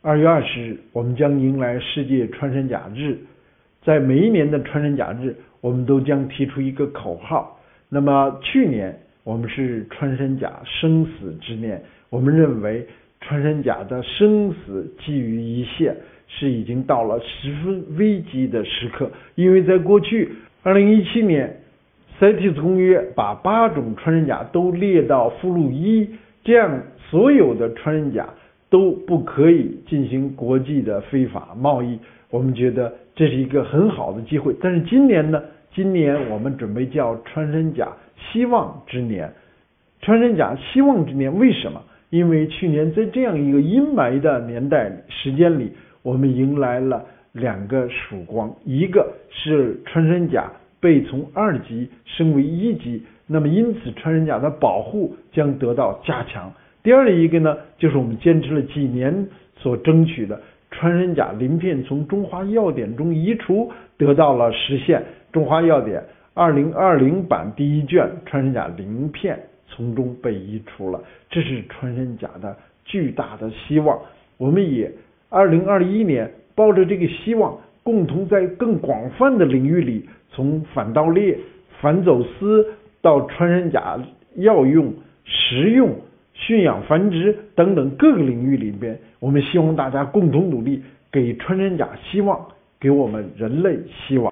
二月二十日，我们将迎来世界穿山甲日。在每一年的穿山甲日，我们都将提出一个口号。那么去年我们是穿山甲生死之年，我们认为穿山甲的生死基于一线，是已经到了十分危机的时刻。因为在过去，二零一七年《CITES 公约》把八种穿山甲都列到附录一，这样所有的穿山甲。都不可以进行国际的非法贸易，我们觉得这是一个很好的机会。但是今年呢？今年我们准备叫穿山甲希望之年。穿山甲希望之年为什么？因为去年在这样一个阴霾的年代时间里，我们迎来了两个曙光，一个是穿山甲被从二级升为一级，那么因此穿山甲的保护将得到加强。第二一个呢，就是我们坚持了几年所争取的穿山甲鳞片从中华药典中移除得到了实现。中华药典二零二零版第一卷穿山甲鳞片从中被移除了，这是穿山甲的巨大的希望。我们也二零二一年抱着这个希望，共同在更广泛的领域里，从反盗猎、反走私到穿山甲药用、食用。驯养、繁殖等等各个领域里边，我们希望大家共同努力，给穿山甲希望，给我们人类希望。